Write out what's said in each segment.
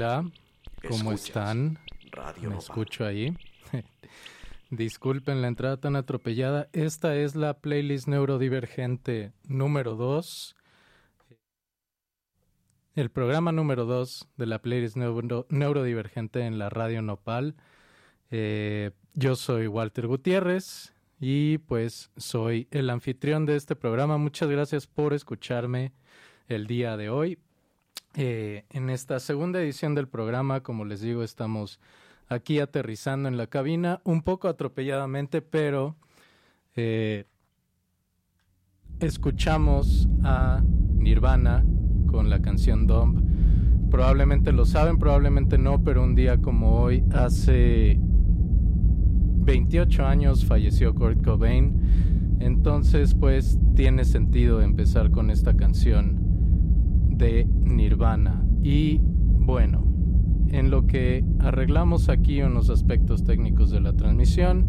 Hola, ¿cómo están? Radio Me escucho ahí. Disculpen la entrada tan atropellada. Esta es la playlist neurodivergente número 2. El programa número 2 de la playlist neurodivergente en la radio Nopal. Eh, yo soy Walter Gutiérrez y pues soy el anfitrión de este programa. Muchas gracias por escucharme el día de hoy. Eh, en esta segunda edición del programa, como les digo, estamos aquí aterrizando en la cabina, un poco atropelladamente, pero eh, escuchamos a Nirvana con la canción Dumb. Probablemente lo saben, probablemente no, pero un día como hoy, hace 28 años, falleció Kurt Cobain. Entonces, pues tiene sentido empezar con esta canción de Nirvana. Y bueno, en lo que arreglamos aquí unos aspectos técnicos de la transmisión,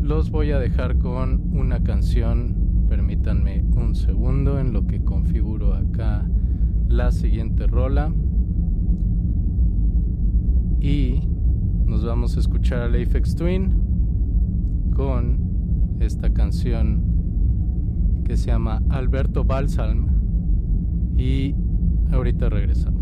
los voy a dejar con una canción. Permítanme un segundo en lo que configuro acá la siguiente rola. Y nos vamos a escuchar a Apex Twin con esta canción que se llama Alberto Balsalm y ahorita regresamos.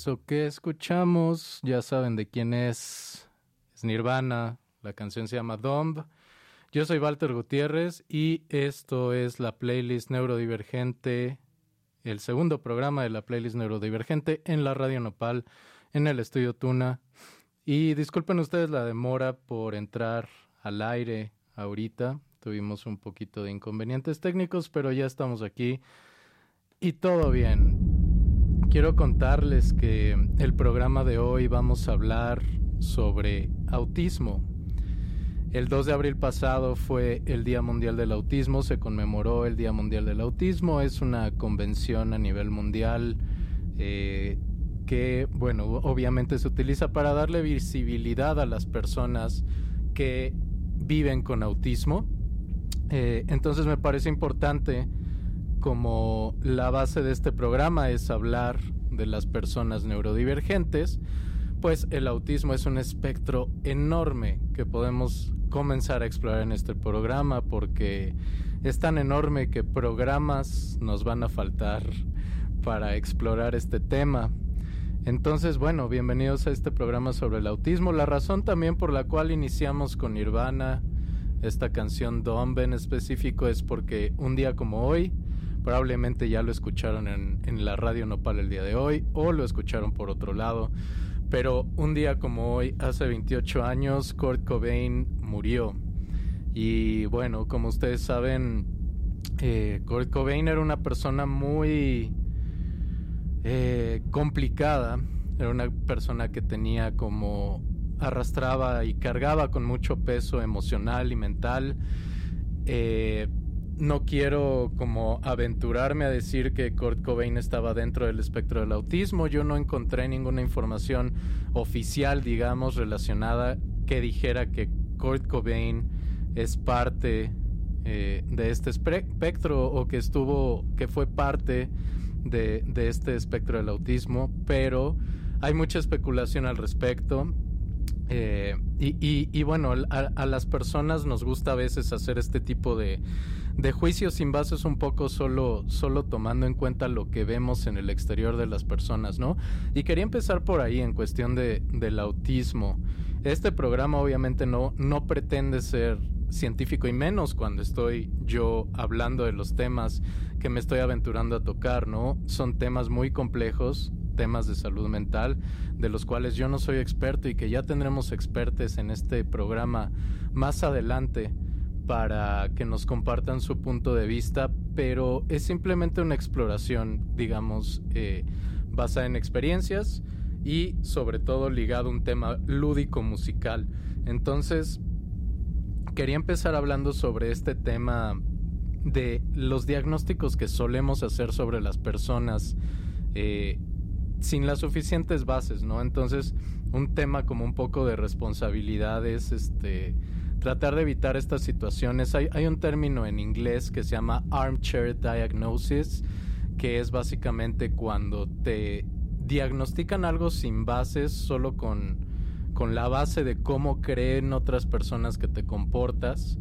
Eso que escuchamos, ya saben de quién es. Es Nirvana, la canción se llama Dumb. Yo soy Walter Gutiérrez y esto es la playlist neurodivergente, el segundo programa de la playlist neurodivergente en la Radio Nopal, en el estudio Tuna. Y disculpen ustedes la demora por entrar al aire ahorita. Tuvimos un poquito de inconvenientes técnicos, pero ya estamos aquí y todo bien. Quiero contarles que el programa de hoy vamos a hablar sobre autismo. El 2 de abril pasado fue el Día Mundial del Autismo, se conmemoró el Día Mundial del Autismo, es una convención a nivel mundial eh, que, bueno, obviamente se utiliza para darle visibilidad a las personas que viven con autismo. Eh, entonces me parece importante como la base de este programa es hablar de las personas neurodivergentes, pues el autismo es un espectro enorme que podemos comenzar a explorar en este programa porque es tan enorme que programas nos van a faltar para explorar este tema. Entonces, bueno, bienvenidos a este programa sobre el autismo. La razón también por la cual iniciamos con Nirvana, esta canción Dombe en específico, es porque un día como hoy, probablemente ya lo escucharon en, la radio Nopal el día de hoy o lo escucharon por otro lado, pero un día como hoy, hace 28 años, Kurt Cobain murió. Y bueno, como ustedes saben, eh, Kurt Cobain era una persona muy eh, complicada. Era una persona que tenía como arrastraba y cargaba con mucho peso emocional y mental. Eh, no quiero como aventurarme a decir que Kurt Cobain estaba dentro del espectro del autismo. Yo no encontré ninguna información oficial, digamos, relacionada que dijera que Kurt Cobain es parte eh, de este espectro o que estuvo, que fue parte de, de este espectro del autismo, pero hay mucha especulación al respecto. Eh, y, y- y bueno, a, a las personas nos gusta a veces hacer este tipo de, de juicios sin bases un poco solo, solo tomando en cuenta lo que vemos en el exterior de las personas, ¿no? Y quería empezar por ahí en cuestión de, del autismo. Este programa obviamente no, no pretende ser científico y menos cuando estoy yo hablando de los temas que me estoy aventurando a tocar, ¿no? Son temas muy complejos, temas de salud mental, de los cuales yo no soy experto y que ya tendremos expertos en este programa más adelante para que nos compartan su punto de vista, pero es simplemente una exploración, digamos, eh, basada en experiencias y sobre todo ligado a un tema lúdico musical. Entonces, quería empezar hablando sobre este tema de los diagnósticos que solemos hacer sobre las personas eh, sin las suficientes bases, ¿no? Entonces, un tema como un poco de responsabilidades, este, tratar de evitar estas situaciones. Hay, hay un término en inglés que se llama armchair diagnosis, que es básicamente cuando te diagnostican algo sin bases, solo con, con la base de cómo creen otras personas que te comportas.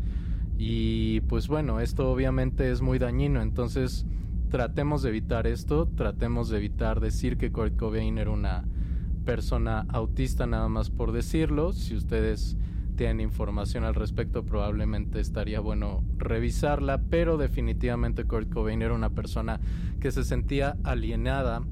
Y pues bueno, esto obviamente es muy dañino, entonces tratemos de evitar esto, tratemos de evitar decir que Kurt Cobain era una persona autista nada más por decirlo. Si ustedes tienen información al respecto, probablemente estaría bueno revisarla, pero definitivamente Kurt Cobain era una persona que se sentía alienada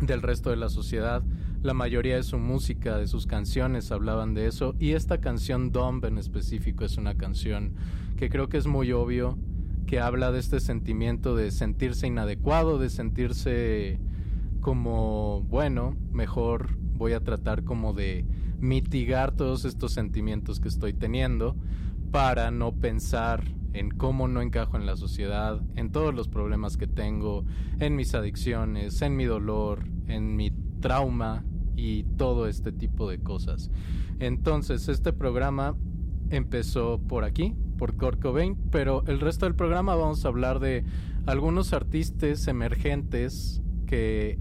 del resto de la sociedad. La mayoría de su música, de sus canciones hablaban de eso y esta canción Dumb en específico es una canción que creo que es muy obvio que habla de este sentimiento de sentirse inadecuado, de sentirse como, bueno, mejor voy a tratar como de mitigar todos estos sentimientos que estoy teniendo para no pensar en cómo no encajo en la sociedad, en todos los problemas que tengo, en mis adicciones, en mi dolor, en mi trauma y todo este tipo de cosas. Entonces, este programa empezó por aquí, por Kurt pero el resto del programa vamos a hablar de algunos artistas emergentes que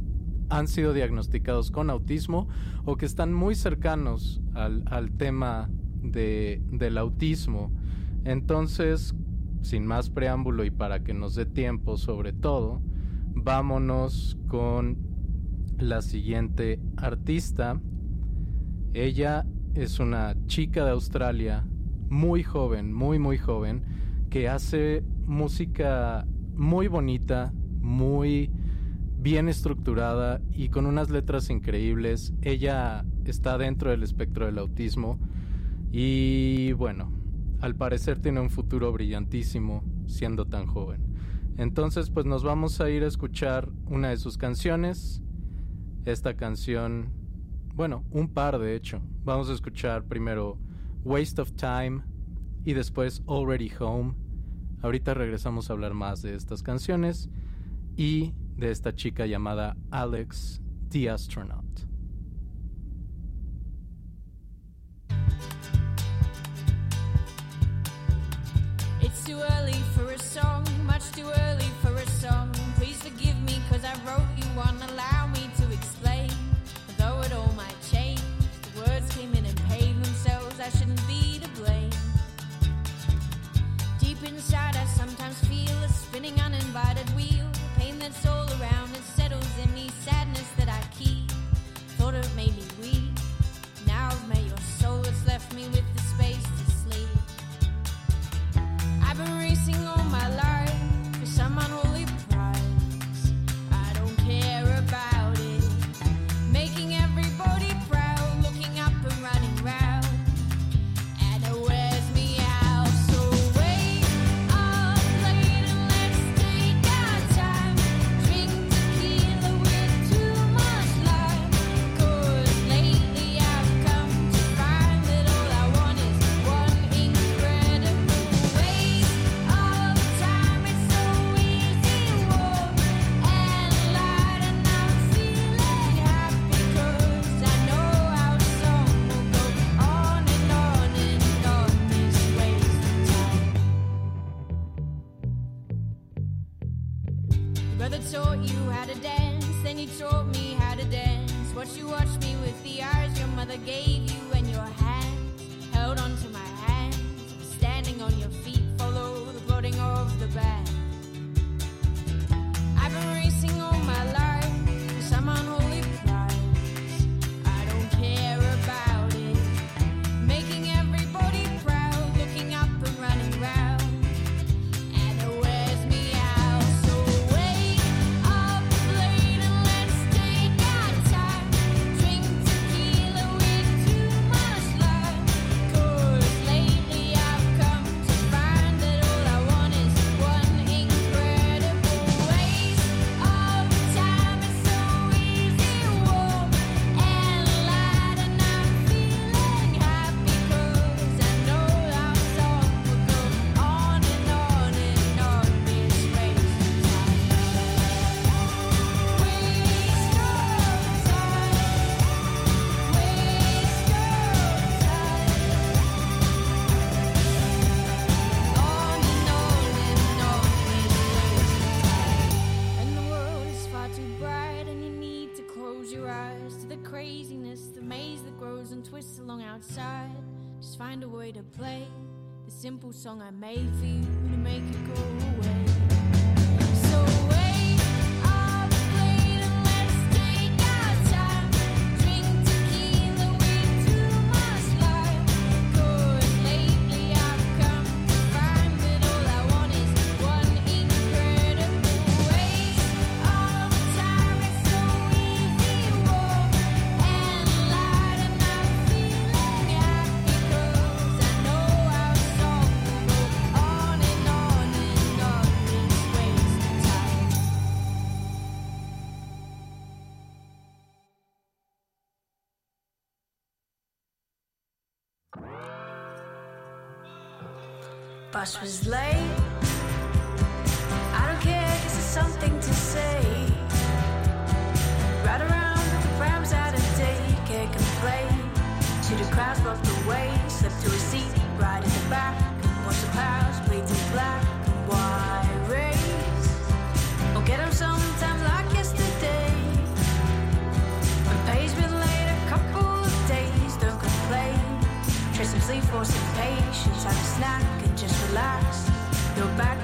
han sido diagnosticados con autismo o que están muy cercanos al, al tema de, del autismo. Entonces, sin más preámbulo y para que nos dé tiempo sobre todo, vámonos con la siguiente artista. Ella es una chica de Australia, muy joven, muy, muy joven, que hace música muy bonita, muy bien estructurada y con unas letras increíbles. Ella está dentro del espectro del autismo y bueno, al parecer tiene un futuro brillantísimo siendo tan joven. Entonces pues nos vamos a ir a escuchar una de sus canciones. Esta canción, bueno, un par de hecho. Vamos a escuchar primero Waste of Time y después Already Home. Ahorita regresamos a hablar más de estas canciones y de esta chica llamada Alex the Astronaut. It's too early for a song, much too early for a song. Please forgive me, cause I wrote you one. Allow me to explain. Though it all might change, the words came in and paved themselves. I shouldn't be to blame. Deep inside, I sometimes feel a spinning uninvited to play the simple song I made for you to make it go away. bus was late. I don't care, this is something to say. Right around with the rhymes out of date, can't complain. To the crowds bumped away, slipped to a seat right in the back. Watch the clouds bleed to black and white rays. I'll get them sometime like yesterday. The pay's late a couple of days, don't complain. Try some sleep for some patience, have a snack relax. Your back.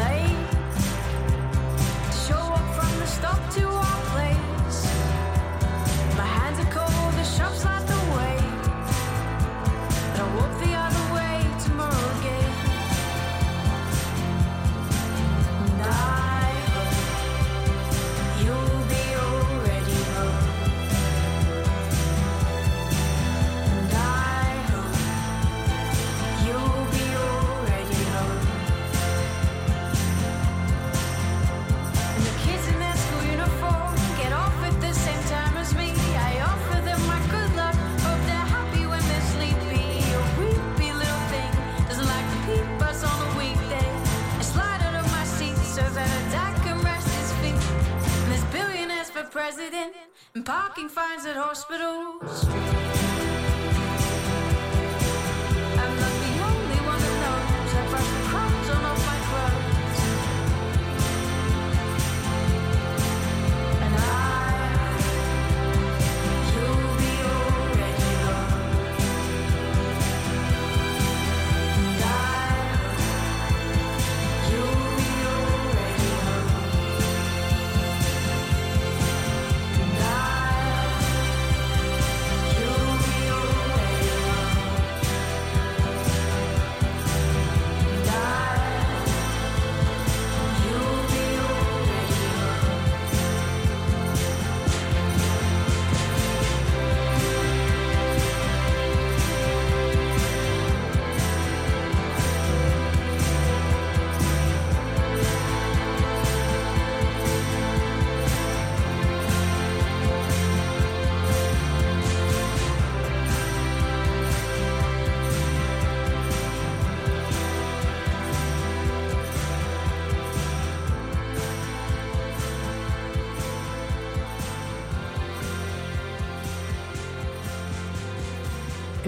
lei.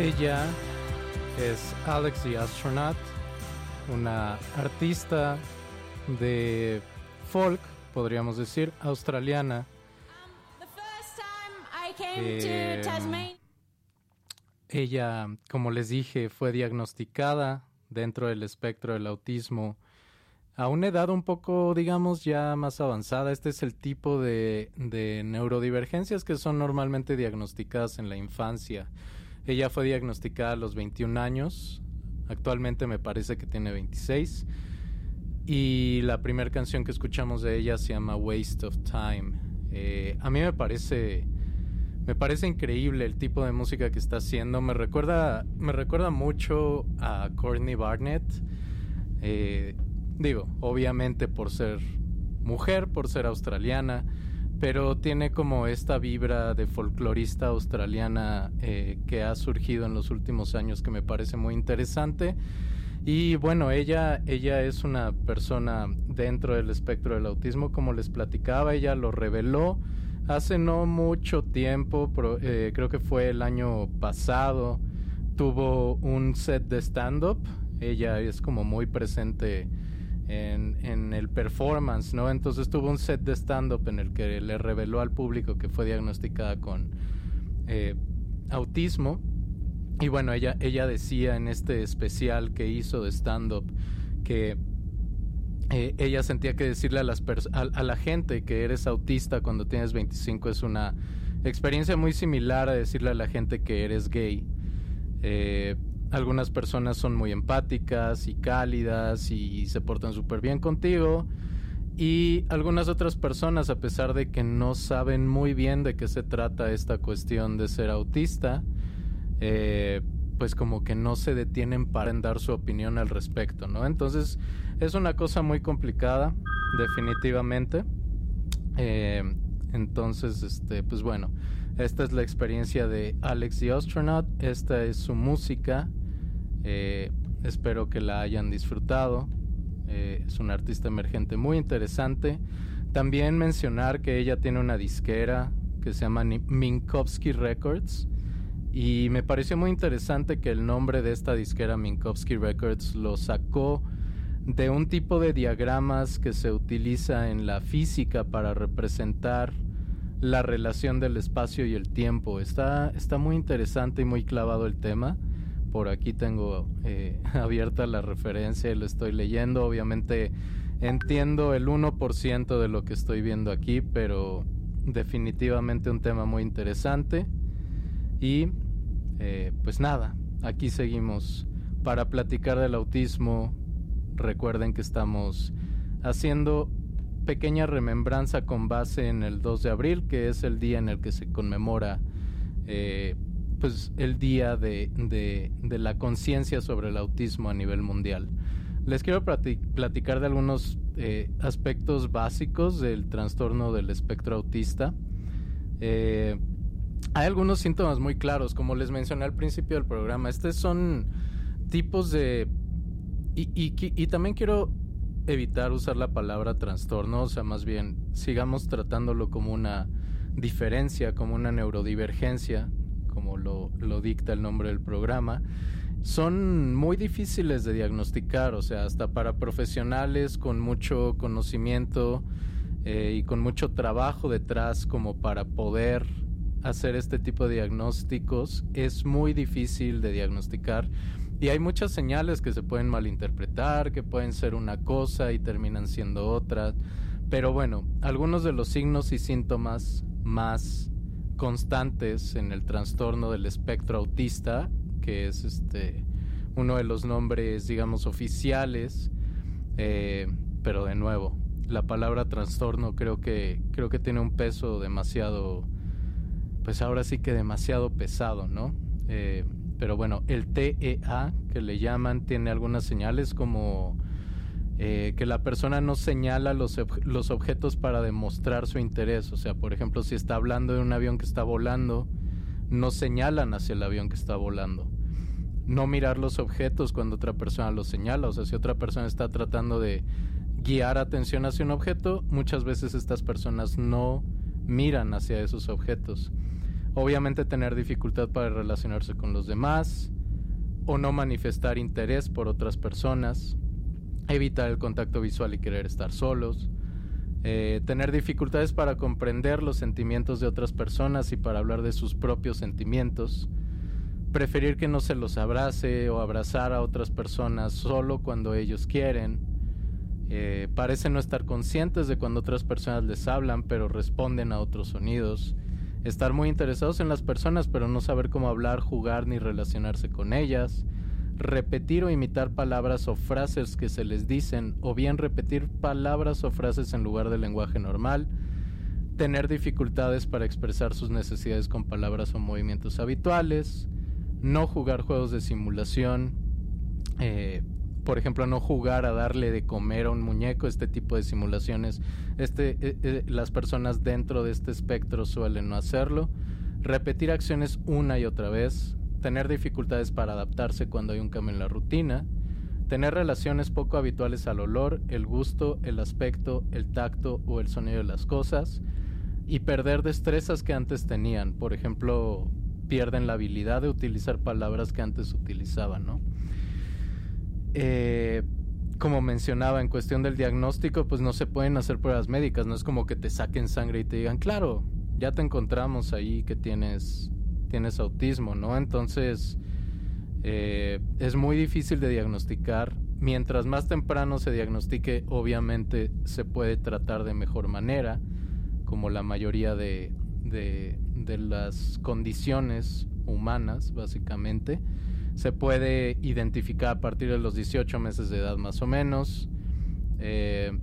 Ella es Alex the Astronaut, una artista de folk, podríamos decir, australiana. Eh. Ella, como les dije, fue diagnosticada dentro del espectro del autismo a una edad un poco, digamos, ya más avanzada. Este es el tipo de, de neurodivergencias que son normalmente diagnosticadas en la infancia. Ella fue diagnosticada a los 21 años. Actualmente me parece que tiene 26. Y la primera canción que escuchamos de ella se llama Waste of Time. Eh, a mí me parece me parece increíble el tipo de música que está haciendo. Me recuerda, me recuerda mucho a Courtney Barnett. Eh, digo, obviamente por ser mujer, por ser australiana, pero tiene como esta vibra de folclorista australiana eh, que ha surgido en los últimos años que me parece muy interesante. Y bueno, ella, ella es una persona dentro del espectro del autismo, como les platicaba, ella lo reveló hace no mucho tiempo, pro- eh, creo que fue el año pasado, tuvo un set de stand-up, ella es como muy presente en, en el performance, ¿no? Entonces tuvo un set de stand-up en el que le reveló al público que fue diagnosticada con eh, autismo. Y bueno, ella, ella decía en este especial que hizo de stand-up que eh, ella sentía que decirle a, las a la gente que eres autista cuando tienes 25 es una experiencia muy similar a decirle a la gente que eres gay. Eh, algunas personas son muy empáticas y cálidas y se portan súper bien contigo. Y algunas otras personas, a pesar de que no saben muy bien de qué se trata esta cuestión de ser autista, eh, pues como que no se detienen para dar su opinión al respecto, ¿no? Entonces es una cosa muy complicada, definitivamente. Eh, entonces, este, pues bueno, esta es la experiencia de Alex the Astronaut, esta es su música, eh, espero que la hayan disfrutado. Eh, es una artista emergente muy interesante. También mencionar que ella tiene una disquera que se llama Minkowski Records. Y me pareció muy interesante que el nombre de esta disquera Minkowski Records lo sacó de un tipo de diagramas que se utiliza en la física para representar la relación del espacio y el tiempo. Está, está muy interesante y muy clavado el tema. Por aquí tengo eh, abierta la referencia y lo estoy leyendo. Obviamente entiendo el 1% de lo que estoy viendo aquí, pero definitivamente un tema muy interesante. Y eh, pues nada, aquí seguimos para platicar del autismo. Recuerden que estamos haciendo pequeña remembranza con base en el 2 de abril, que es el día en el que se conmemora eh, pues el día de, la conciencia sobre el autismo a nivel mundial. Les quiero plati- platicar de algunos eh, aspectos básicos del trastorno del espectro autista. Eh, hay algunos síntomas muy claros, como les mencioné al principio del programa. Estos son tipos de... Y, y también quiero evitar usar la palabra trastorno, o sea, más bien sigamos tratándolo como una diferencia, como una neurodivergencia, como lo, lo dicta el nombre del programa. Son muy difíciles de diagnosticar, o sea, hasta para profesionales con mucho conocimiento eh, y con mucho trabajo detrás como para poder hacer este tipo de diagnósticos es muy difícil de diagnosticar y hay muchas señales que se pueden malinterpretar, que pueden ser una cosa y terminan siendo otra. Pero bueno, algunos de los signos y síntomas más constantes en el trastorno del espectro autista, que es este uno de los nombres, digamos, oficiales, eh, pero de nuevo, la palabra trastorno creo que creo que tiene un peso demasiado, pues ahora sí que demasiado pesado, ¿no? Eh, pero bueno, el TEA que le llaman tiene algunas señales como eh, que la persona no señala los, los objetos para demostrar su interés. O sea, por ejemplo, si está hablando de un avión que está volando, no señalan hacia el avión que está volando. No mirar los objetos cuando otra persona los señala. O sea, si otra persona está tratando de guiar atención hacia un objeto, muchas veces estas personas no miran hacia esos objetos. Obviamente tener dificultad para relacionarse con los demás o no manifestar interés por otras personas, evitar el contacto visual y querer estar solos, eh, tener dificultades para comprender los sentimientos de otras personas y para hablar de sus propios sentimientos, preferir que no se los abrace o abrazar a otras personas solo cuando ellos quieren, eh, parece no estar conscientes de cuando otras personas les hablan pero responden a otros sonidos, estar muy interesados en las personas pero no saber cómo hablar, jugar ni relacionarse con ellas, repetir o imitar palabras o frases que se les dicen, o bien repetir palabras o frases en lugar del lenguaje normal, tener dificultades para expresar sus necesidades con palabras o movimientos habituales, no jugar juegos de simulación, eh, por ejemplo, no jugar a darle de comer a un muñeco, este tipo de simulaciones, este, eh, eh, las personas dentro de este espectro suelen no hacerlo, repetir acciones una y otra vez, tener dificultades para adaptarse cuando hay un cambio en la rutina, tener relaciones poco habituales al olor, el gusto, el aspecto, el tacto o el sonido de las cosas, y perder destrezas que antes tenían, por ejemplo, pierden la habilidad de utilizar palabras que antes utilizaban, ¿no? Eh, como mencionaba, en cuestión del diagnóstico, pues no se pueden hacer pruebas médicas, no es como que te saquen sangre y te digan, claro, ya te encontramos ahí que tienes, tienes autismo, ¿no? Entonces, eh, es muy difícil de diagnosticar. Mientras más temprano se diagnostique, obviamente se puede tratar de mejor manera, como la mayoría de, de, las condiciones humanas, básicamente se puede identificar a partir de los 18 meses de edad más o menos. Eh,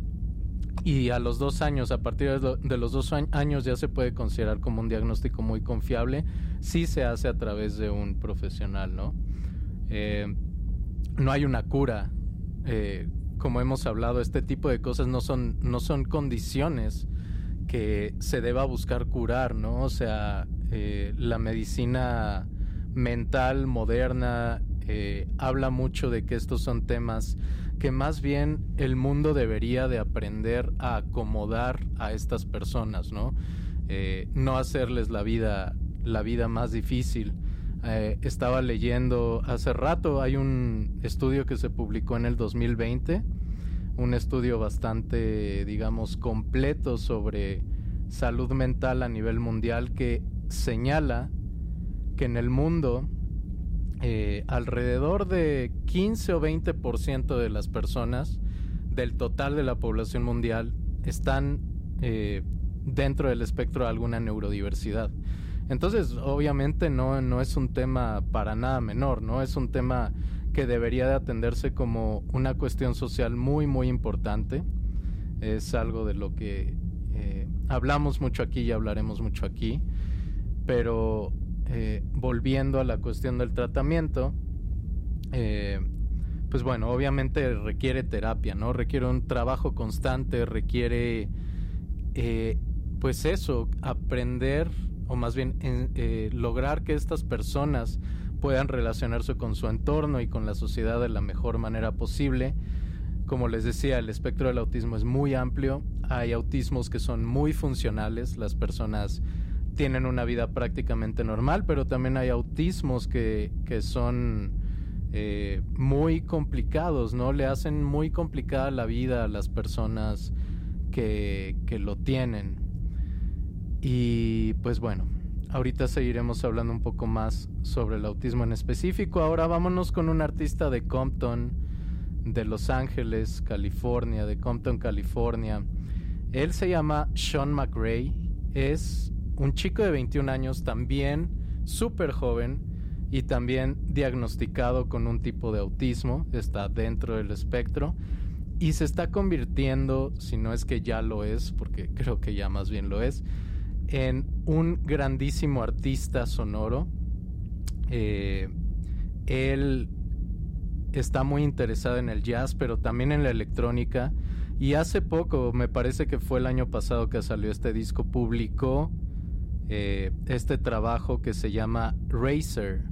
y a los dos años, a partir de, lo- de los dos añ- años ya se puede considerar como un diagnóstico muy confiable si se hace a través de un profesional, ¿no? Eh, no hay una cura. eh, como hemos hablado, este tipo de cosas no son, no son condiciones que se deba buscar curar, ¿no? O sea, eh, la medicina mental moderna habla mucho de que estos son temas que más bien el mundo debería de aprender a acomodar a estas personas, ¿no? Eh, no hacerles la vida, la vida más difícil. Eh, estaba leyendo hace rato, hay un estudio que se publicó en el 2020, un estudio bastante, digamos, completo sobre salud mental a nivel mundial que señala que en el mundo eh, alrededor de 15 o 20% de las personas del total de la población mundial están eh, dentro del espectro de alguna neurodiversidad. Entonces, obviamente no, no es un tema para nada menor, ¿no? Es un tema que debería de atenderse como una cuestión social muy, muy importante. Es algo de lo que eh, hablamos mucho aquí y hablaremos mucho aquí. Pero eh, volviendo a la cuestión del tratamiento, eh, pues bueno, obviamente requiere terapia, ¿no? Requiere un trabajo constante, requiere, eh, pues eso, aprender, o más bien en- eh, lograr que estas personas puedan relacionarse con su entorno y con la sociedad de la mejor manera posible. Como les decía, el espectro del autismo es muy amplio. Hay autismos que son muy funcionales. Las personas tienen una vida prácticamente normal, pero también hay autismos que, que son eh, muy complicados, ¿no? Le hacen muy complicada la vida a las personas que, que lo tienen. Y pues bueno, ahorita seguiremos hablando un poco más sobre el autismo en específico. Ahora vámonos con un artista de Compton, de Los Ángeles, California, de Compton, California. Él se llama Sean McRae, es un chico de 21 años, también súper joven y también diagnosticado con un tipo de autismo, está dentro del espectro y se está convirtiendo, si no es que ya lo es, porque creo que ya más bien lo es, en un grandísimo artista sonoro. Eh, él está muy interesado en el jazz, pero también en la electrónica. Y hace poco, me parece que fue el año pasado que salió este disco, publicó eh, este trabajo que se llama Racer.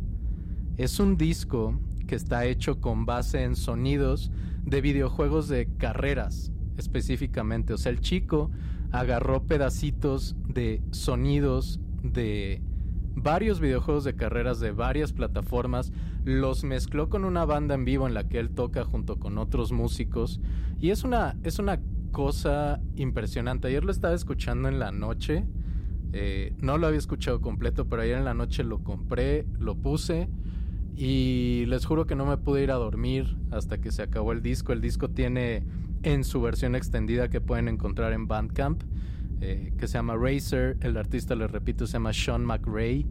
Es un disco que está hecho con base en sonidos de videojuegos de carreras específicamente. O sea, el chico agarró pedacitos de sonidos de, varios videojuegos de carreras de varias plataformas, los mezcló con una banda en vivo en la que él toca junto con otros músicos y es una es una cosa impresionante. Ayer lo estaba escuchando en la noche, eh, no lo había escuchado completo, pero ayer en la noche lo compré, lo puse y les juro que no me pude ir a dormir hasta que se acabó el disco. El disco tiene en su versión extendida que pueden encontrar en Bandcamp, eh, que se llama Racer. El artista, les repito, se llama Sean McRae.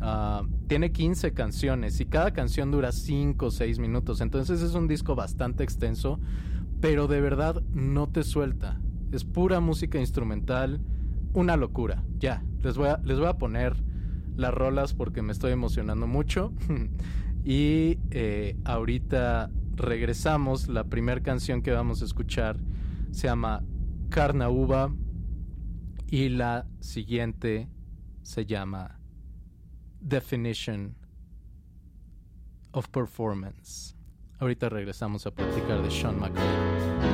Ah, tiene 15 canciones y cada canción dura 5 o 6 minutos. Entonces es un disco bastante extenso, pero de verdad no te suelta. Es pura música instrumental, una locura. Ya, les voy a, les voy a poner las rolas porque me estoy emocionando mucho. y eh, ahorita regresamos. La primera canción que vamos a escuchar se llama Carna Uva y la siguiente se llama Definition of Performance. Ahorita regresamos a platicar de Sean McRae.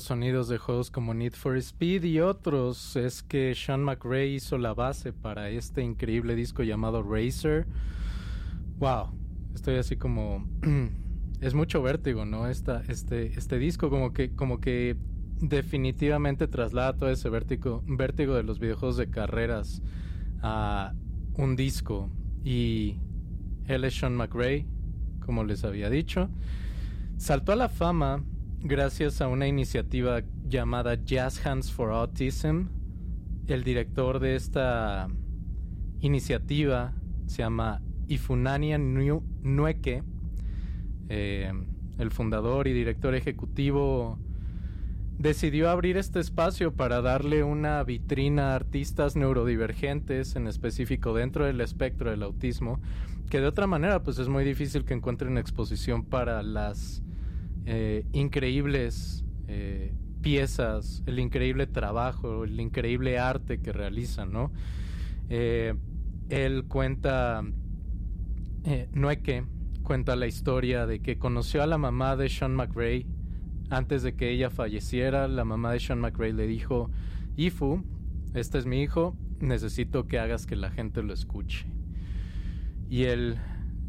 Sonidos de juegos como Need for Speed y otros. Es que Sean McRae hizo la base para este increíble disco llamado Racer. Wow, estoy así como es mucho vértigo, ¿no? Esta, este, este disco como que, como que definitivamente traslada todo ese vértigo, vértigo de los videojuegos de carreras a un disco. Y él es Sean McRae, como les había dicho. Saltó a la fama gracias a una iniciativa llamada Jazz Hands for Autism. El director de esta iniciativa se llama Ifunania Nue- Nueke. Eh, el fundador y director ejecutivo decidió abrir este espacio para darle una vitrina a artistas neurodivergentes, en específico dentro del espectro del autismo, que de otra manera pues es muy difícil que encuentren exposición para las eh, increíbles eh, piezas, el increíble trabajo, el increíble arte que realizan, ¿no? Eh, él cuenta, Nueke cuenta la historia de que conoció a la mamá de Sean McRae antes de que ella falleciera. La mamá de Sean McRae le dijo, Ifu, este es mi hijo, necesito que hagas que la gente lo escuche. Y él,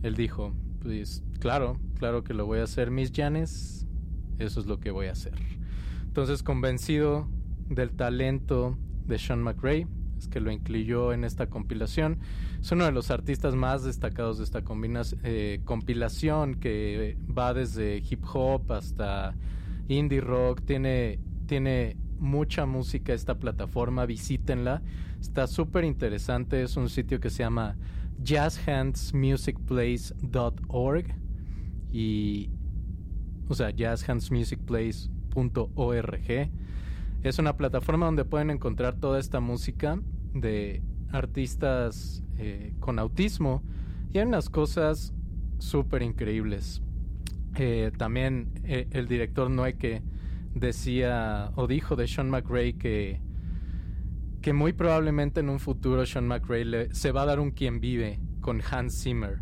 él dijo, pues claro, claro que lo voy a hacer, Miss Janes, eso es lo que voy a hacer. Entonces, convencido del talento de Sean McRae, es que lo incluyó en esta compilación. Es uno de los artistas más destacados de esta eh, compilación que va desde hip hop hasta indie rock. Tiene, tiene mucha música esta plataforma, visítenla. Está súper interesante. Es un sitio que se llama jazzhandsmusicplace.org y o sea, jazzhandsmusicplace.org. Es una plataforma donde pueden encontrar toda esta música de artistas eh, con autismo y hay unas cosas súper increíbles. Eh, también eh, el director Noeke decía o dijo de Sean McRae que, que muy probablemente en un futuro Sean McRae le- se va a dar un quien vive con Hans Zimmer.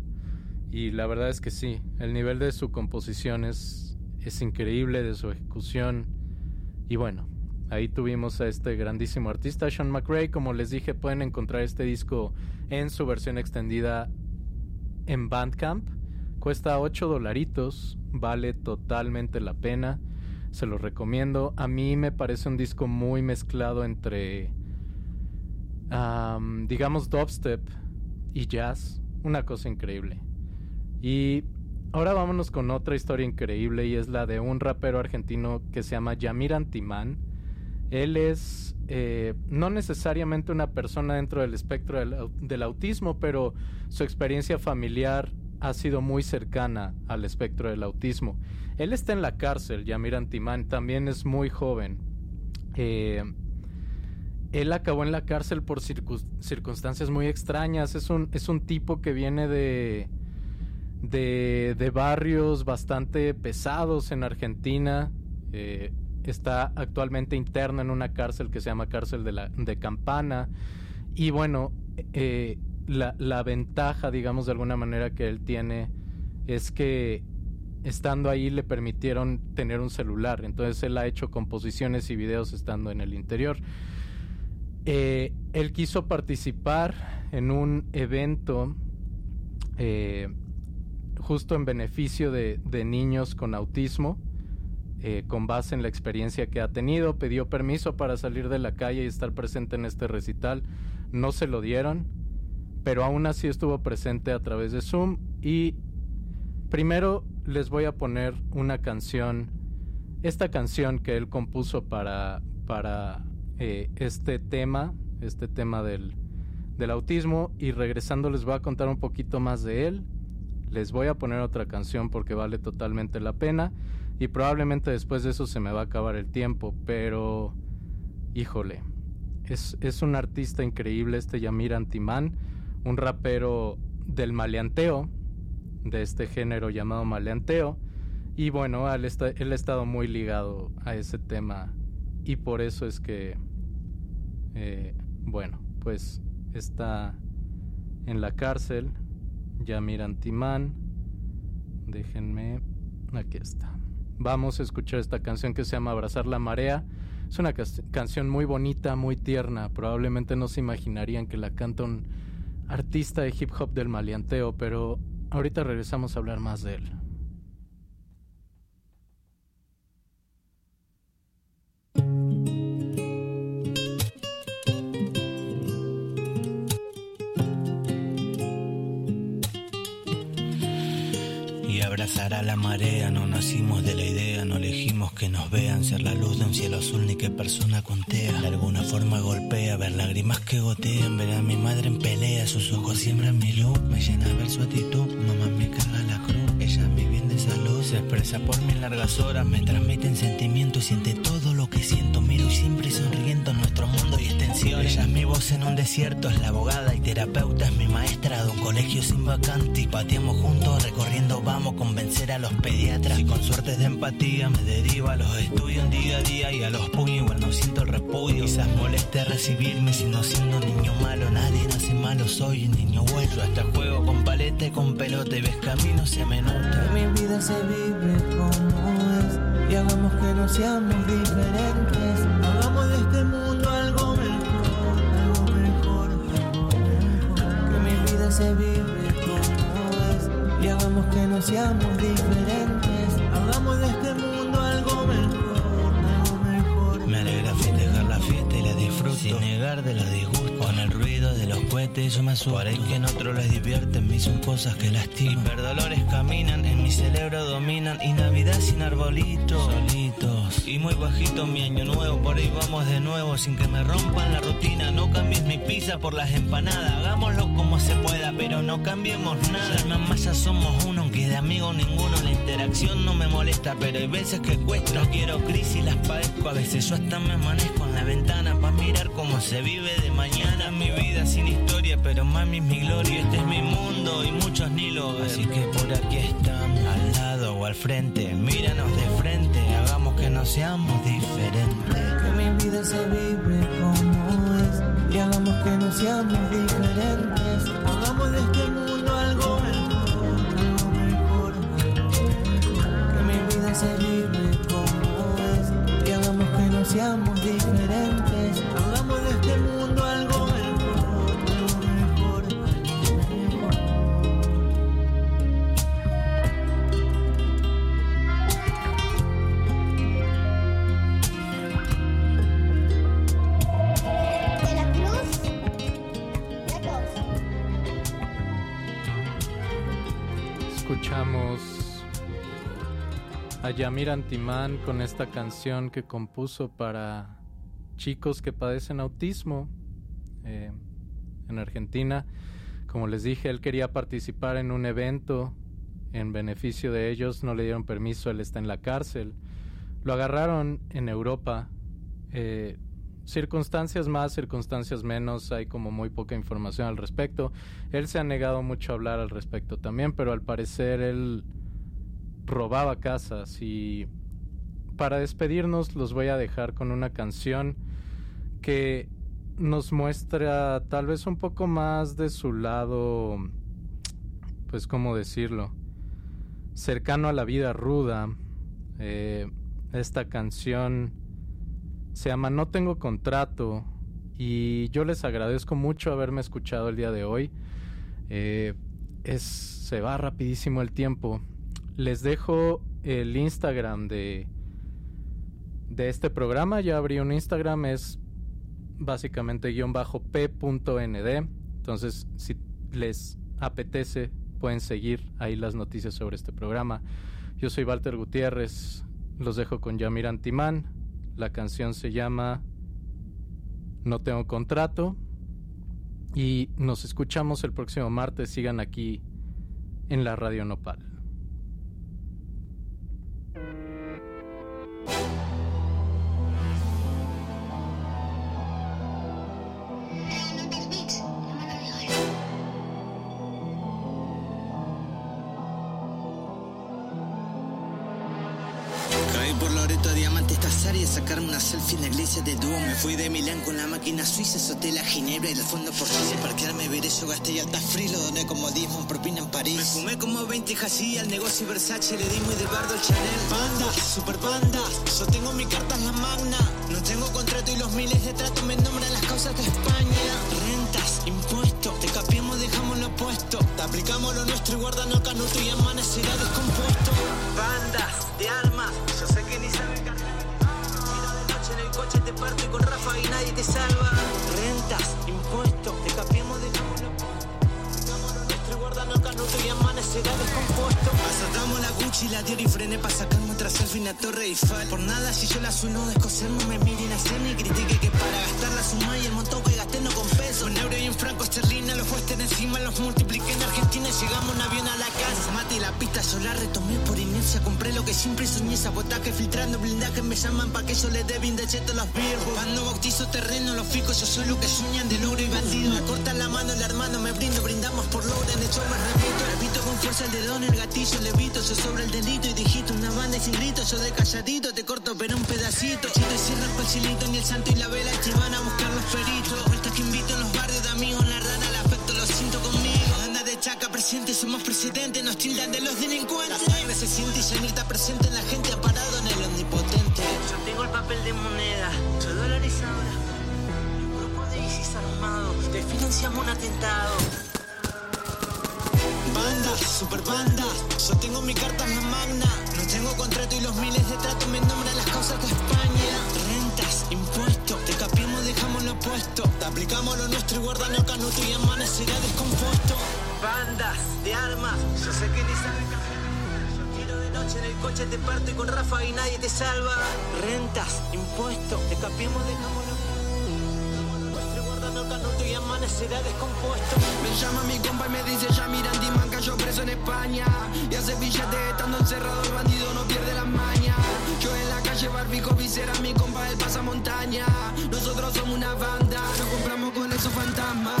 Y la verdad es que sí, el nivel de su composición es, es increíble, de su ejecución. Y bueno, ahí tuvimos a este grandísimo artista, Sean McRae. Como les dije, pueden encontrar este disco en su versión extendida en Bandcamp. Cuesta 8 dolaritos, vale totalmente la pena. Se los recomiendo. A mí me parece un disco muy mezclado entre, am, digamos, dubstep y jazz. Una cosa increíble. Y ahora vámonos con otra historia increíble y es la de un rapero argentino que se llama Yamir Antimán. Él es eh, no necesariamente una persona dentro del espectro del, au- del autismo, pero su experiencia familiar ha sido muy cercana al espectro del autismo. Él está en la cárcel, Yamir Antimán, también es muy joven. Eh, él acabó en la cárcel por circunstancias muy extrañas. Es un, es un tipo que viene de, de, de barrios bastante pesados en Argentina. Eh, está actualmente interno en una cárcel que se llama cárcel de, la, de Campana. Y bueno, eh, la, la ventaja, digamos de alguna manera, que él tiene es que estando ahí le permitieron tener un celular. Entonces él ha hecho composiciones y videos estando en el interior. Eh, él quiso participar en un evento justo en beneficio de, de niños con autismo, eh, con base en la experiencia que ha tenido. Pidió permiso para salir de la calle y estar presente en este recital. No se lo dieron, pero aún así estuvo presente a través de Zoom. Y primero les voy a poner una canción, esta canción que él compuso para, para eh, este tema, este tema del, del autismo. Y regresando les voy a contar un poquito más de él. Les voy a poner otra canción porque vale totalmente la pena. Y probablemente después de eso se me va a acabar el tiempo. Pero, híjole, es, es un artista increíble este Yamir Antimán. Un rapero del maleanteo, de este género llamado maleanteo. Y bueno, él, está, él ha estado muy ligado a ese tema. Y por eso es que, eh, bueno, pues está en la cárcel. Yamir Antimán. Déjenme. Aquí está. vamos a escuchar esta canción que se llama Abrazar la Marea. Es una canción muy bonita, muy tierna. Probablemente no se imaginarían que la canta un artista de hip hop del maleanteo, pero ahorita regresamos a hablar más de él. Abrazará la marea, no nacimos de la idea, no elegimos que nos vean, ser la luz de un cielo azul ni que persona contea. De alguna forma golpea, ver lágrimas que gotean, ver a mi madre en pelea, sus ojos siembran mi luz, me llena ver su actitud, mamá me carga la cruz, ella mi bien de salud, se expresa por mis largas horas, me transmiten sentimientos, siente todo lo que siento, siempre sonriendo nuestro mundo y extensión. Ella es mi voz en un desierto, es la abogada y terapeuta, es mi maestra de un colegio sin vacante y pateamos juntos recorriendo, vamos a convencer a los pediatras y con suertes de empatía me deriva a los estudios en día a día y a los puños igual no siento el repudio. Quizás moleste recibirme sino siendo niño malo, nadie nace malo, soy un niño bueno. Yo hasta juego con paleta y con pelota y ves camino se me nota. Que mi vida se vive como es y hagamos que no seamos diferentes. Seamos diferentes. Hagamos de este mundo algo mejor, algo mejor. Me alegra festejar la fiesta y la disfruto. Sin negar de los disgustos. Con el ruido de los cohetes yo me asusto. Por ahí que en otros les divierten Me son cosas que lastiman Hiperdolores caminan En mi cerebro dominan. Y Navidad sin arbolitos Y muy bajito mi año nuevo Por ahí vamos de nuevo Sin que me rompan la rutina. No cambies mi pizza por las empanadas Hagámoslo como se pueda Pero no cambiemos nada. Alma más ya somos uno Aunque de amigo ninguno La interacción no me molesta Pero hay veces que cuesta. Quiero crisis las padezco A veces yo hasta me amanezco en la ventana para mirar cómo se vive de mañana mi vida sin historia, pero mami es mi gloria, este es mi mundo y muchos ni lo ven. Así que por aquí estamos, al lado o al frente, míranos de frente, que no seamos diferentes. Que mi vida se vive como es y hagamos que no seamos diferentes. Hagamos de este mundo algo mejor. Que mi vida se vive como es y hagamos que no seamos diferentes. Yamir Antimán con esta canción que compuso para chicos que padecen autismo eh, en Argentina. Como les dije, él quería participar en un evento en beneficio de ellos, no le dieron permiso, él está en la cárcel. Lo agarraron en Europa. eh, circunstancias más, circunstancias menos, hay como muy poca información al respecto. Él se ha negado mucho a hablar al respecto también, pero al parecer él robaba casas y para despedirnos los voy a dejar con una canción que nos muestra tal vez un poco más de su lado, pues cómo decirlo, cercano a la vida ruda. Eh, esta canción se llama No tengo contrato y yo les agradezco mucho haberme escuchado el día de hoy. Eh, es, se va rapidísimo el tiempo. Les dejo el Instagram de, de este programa. Ya abrí un Instagram, es básicamente guion bajo p.nd. Entonces, si les apetece, pueden seguir ahí las noticias sobre este programa. Yo soy Walter Gutiérrez. Los dejo con Yamir Antimán. La canción se llama No tengo contrato. Y nos escuchamos el próximo martes. Sigan aquí en la Radio Nopal. Sacarme una selfie en la iglesia de Duo. Me fui de Milán con la máquina suiza, soté la ginebra y el fondo por Suiza. Parquearme veré yo gasté y alta free, lo doné como diezmo en propina en París. Me fumé como 20 y al negocio Versace, le di muy del bardo el Chanel. Banda, super banda, yo tengo mi carta en la magna. No tengo contrato y los miles de tratos me nombran las causas de España. Rentas, impuestos, te capiemos, dejamos lo puesto. Te aplicamos lo nuestro y guardando canuto y amanecerá descompuesto. Bandas de armas, yo sé que ni saben en el coche, te parto y con Rafa y nadie te salva. Rentas, impuestos, te Dejamos lo y guardando canuto y amanecerá descompuesto. Asaltamos la Gucci, la Dior y frené pa' sacarme otra selfie en la Torre Eiffel. Por nada, si yo la sueno descoser, no me miren a hacer ni critique que para gastar la suma y el montón que gasté no compenso. Un euro y en franco esterlina, los western encima los multipliqué en Argentina y llegamos en avión a la casa. Mate y la pista yo la retomé por inercia, compré lo que siempre soñé, sabotaje filtrando blindaje, me llaman pa' que yo le dé bien de cheto los viejos. Cuando bautizo terreno, los ficos, yo soy lo que sueñan de logro y bandido. Me cortan la mano el hermano, me brindo, brindamos por logro, en hecho repito. Repito con fuerza el dedón, el gatillo, levito, yo sobre el delito y digito una banda y sin grito, yo de calladito te corto pero un pedacito. Chito y cierra el chilito, ni el santo y la vela y van a buscar los peritos. Vueltas que invito en los barrios de amigos, la rana, el afecto lo siento conmigo. Anda de chaca presente, somos presidentes, nos tildan de los delincuentes. La sangre se siente y llenita presente en la gente, parado en el omnipotente. Yo tengo el papel de moneda, soy dolarizadora. Un grupo de ISIS armado, te un atentado. Banda, super banda, yo tengo mi carta magna. No tengo contrato y los miles de tratos me nombran las causas de España. Rentas, impuestos, te dejamos lo puesto. Te aplicamos lo nuestro y guardan el canuto y amanecerá descompuesto. Bandas de armas, yo sé que ni noche en el coche, te parto y con Rafa y nadie te salva. Rentas, impuestos, te capiemos, dejamos canuto y amanecerá descompuesto. Me llama mi compa y me dice ya mira Antiman cayó preso en España Y hace billetes estando encerrado el bandido no pierde la maña. Yo en la calle barbico visera mi compa el pasamontaña. Nosotros somos una banda, nos compramos con esos fantasmas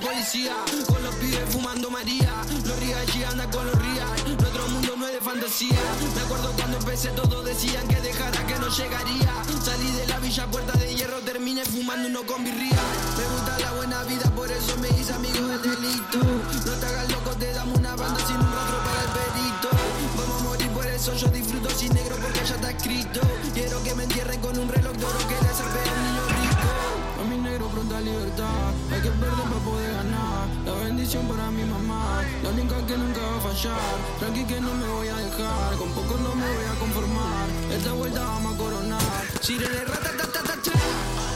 policía, con los pibes fumando María. Los Riachi andan con los Real, nuestro mundo no es de fantasía. Me acuerdo cuando empecé todos decían que dejara que no llegaría. Salí de la villa puerta de hierro, terminé fumando uno con birría Me gusta la buena vida, por eso me hice amigo del delito. No te hagas loco, te damos una banda sin un rostro para el perito Vamos a morir por eso, yo disfruto sin negro porque ya está escrito. Quiero que me entierren con un reloj de oro que le zarpe a un niño rico. A mi negro pronta libertad, hay que perder para poder La bendición para mi mamá, la única que nunca va a fallar. Tranqui que no me voy a dejar, con poco no me voy a conformar. Esta vuelta vamos a coronar. Sirene rata ta ta ta ta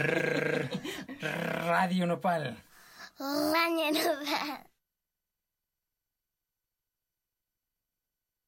Radio Nopal. Radio Nopal.